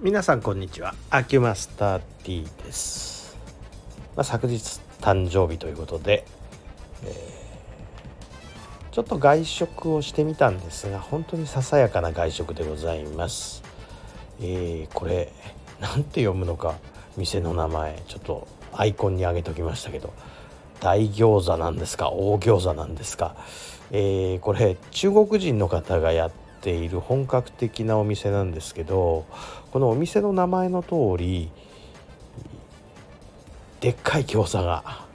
皆さんこんにちは。アキュマスター T です、まあ、昨日誕生日ということで、えー、ちょっと外食をしてみたんですが本当にささやかな外食でございます。えー、これ何て読むのか店の名前ちょっとアイコンに上げときましたけど大餃子なんですか？大餃子なんですか、えー、これ中国人の方がやってている本格的なお店なんですけどこのお店の名前の通りでっかい餃子が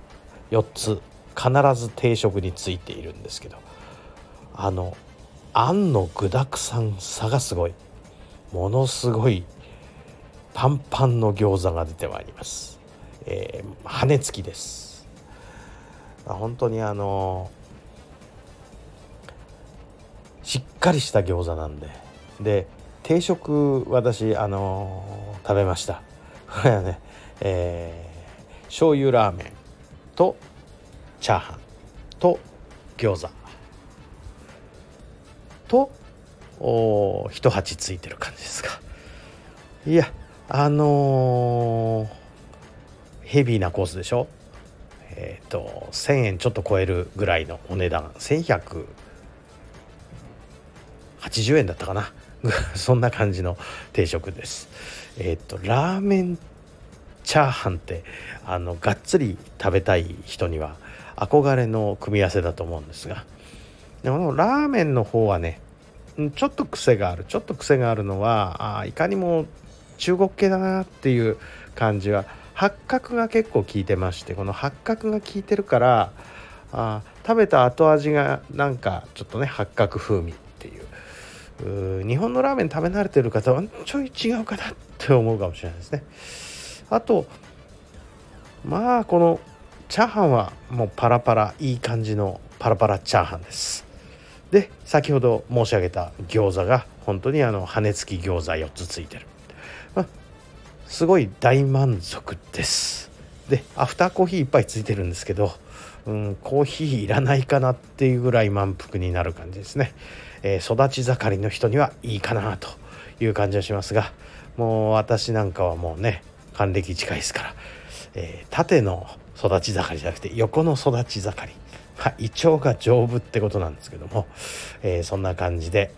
4つ必ず定食についているんですけどあのあんの具だくさんさがすごいものすごいパンパンの餃子が出てまいります、えー、羽根付きです。本当にあのーしっかりした餃子なんで。で定食私あのー、食べました。これはね、えー、醤油ラーメンとチャーハンと餃子。とお一鉢ついてる感じですか。いやあのー、ヘビーなコースでしょ？えっ、ー、と1,000円ちょっと超えるぐらいのお値段。1100 80円だったかな。そんな感じの定食です。えっ、とラーメンチャーハンってあのがっつり食べたい人には憧れの組み合わせだと思うんですが。でもラーメンの方はねちょっと癖がある。ちょっと癖があるのはあいかにも中国系だなっていう感じは八角が結構効いてましてこの八角が効いてるからあ食べた後味がなんかちょっとね八角風味。日本のラーメン食べ慣れてる方はちょい違うかなって思うかもしれないですね。あとまあこのチャーハンはもうパラパラいい感じのパラパラチャーハンです。で先ほど申し上げた餃子が本当にあの羽根付き餃子4つついてる、まあ、すごい大満足です。でアフターコーヒーいっぱいついてるんですけどうん、コーヒーいらないかなっていうぐらい満腹になる感じですね、えー、育ち盛りの人にはいいかなという感じはしますがもう私なんかはもうね還暦近いですから、えー、縦の育ち盛りじゃなくて横の育ち盛り、まあ、胃腸が丈夫ってことなんですけども、えー、そんな感じで、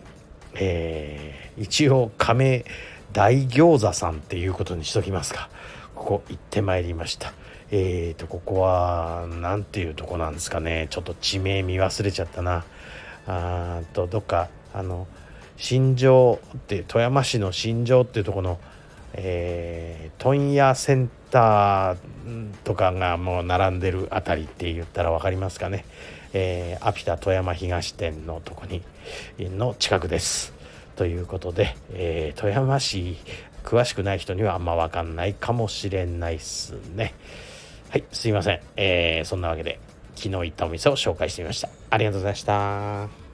えー、一応亀大餃子さんっていうことにしときますか。ここ行ってまいりました。えーとここは何ていうとこなんですかねちょっと地名見忘れちゃったなあとどっかあの新庄って富山市の新庄っていうとこの、えー、問屋センターとかがもう並んでる辺りって言ったら分かりますかね、えー、アピタ富山東店のとこにの近くです。ということで、えー、富山市詳しくない人にはあんま分かんないかもしれないっすね。はい、すいません。えー、そんなわけで、昨日行ったお店を紹介してみました。ありがとうございました。